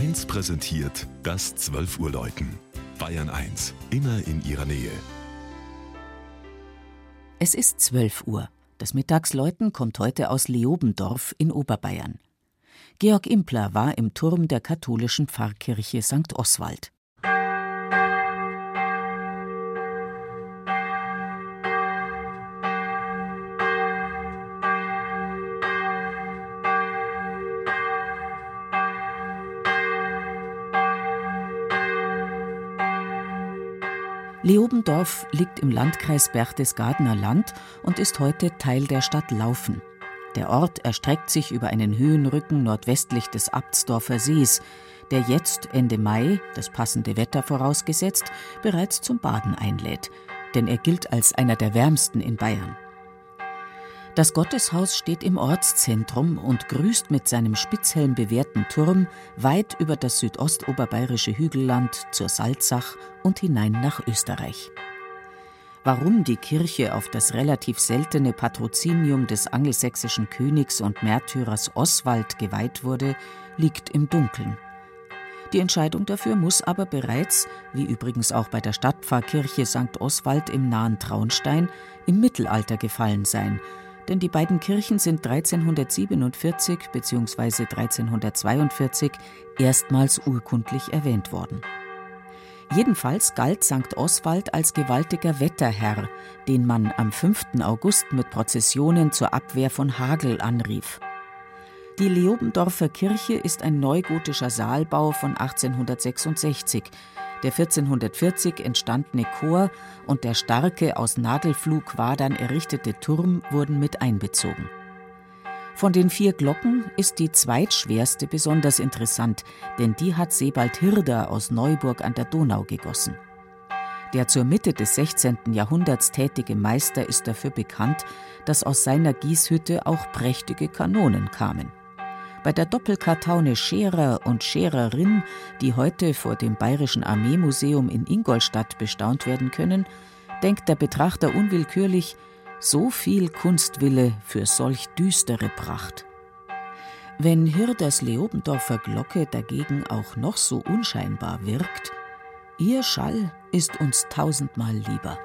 1 präsentiert das 12 Uhr Läuten. Bayern 1, immer in ihrer Nähe. Es ist 12 Uhr. Das Mittagsläuten kommt heute aus Leobendorf in Oberbayern. Georg Impler war im Turm der katholischen Pfarrkirche St. Oswald. Leobendorf liegt im Landkreis Berchtesgadener Land und ist heute Teil der Stadt Laufen. Der Ort erstreckt sich über einen Höhenrücken nordwestlich des Abtsdorfer Sees, der jetzt Ende Mai, das passende Wetter vorausgesetzt, bereits zum Baden einlädt, denn er gilt als einer der wärmsten in Bayern. Das Gotteshaus steht im Ortszentrum und grüßt mit seinem spitzhelmbewehrten Turm weit über das südostoberbayerische Hügelland zur Salzach und hinein nach Österreich. Warum die Kirche auf das relativ seltene Patrozinium des angelsächsischen Königs und Märtyrers Oswald geweiht wurde, liegt im Dunkeln. Die Entscheidung dafür muss aber bereits, wie übrigens auch bei der Stadtpfarrkirche St. Oswald im nahen Traunstein, im Mittelalter gefallen sein, denn die beiden Kirchen sind 1347 bzw. 1342 erstmals urkundlich erwähnt worden. Jedenfalls galt St. Oswald als gewaltiger Wetterherr, den man am 5. August mit Prozessionen zur Abwehr von Hagel anrief. Die Leobendorfer Kirche ist ein neugotischer Saalbau von 1866, der 1440 entstandene Chor und der starke aus Nagelflugwadern errichtete Turm wurden mit einbezogen. Von den vier Glocken ist die zweitschwerste besonders interessant, denn die hat Sebald Hirder aus Neuburg an der Donau gegossen. Der zur Mitte des 16. Jahrhunderts tätige Meister ist dafür bekannt, dass aus seiner Gießhütte auch prächtige Kanonen kamen. Bei der Doppelkartaune Scherer und Schererin, die heute vor dem Bayerischen Armeemuseum in Ingolstadt bestaunt werden können, denkt der Betrachter unwillkürlich, so viel Kunstwille für solch düstere Pracht. Wenn Hirders Leobendorfer Glocke dagegen auch noch so unscheinbar wirkt, ihr Schall ist uns tausendmal lieber.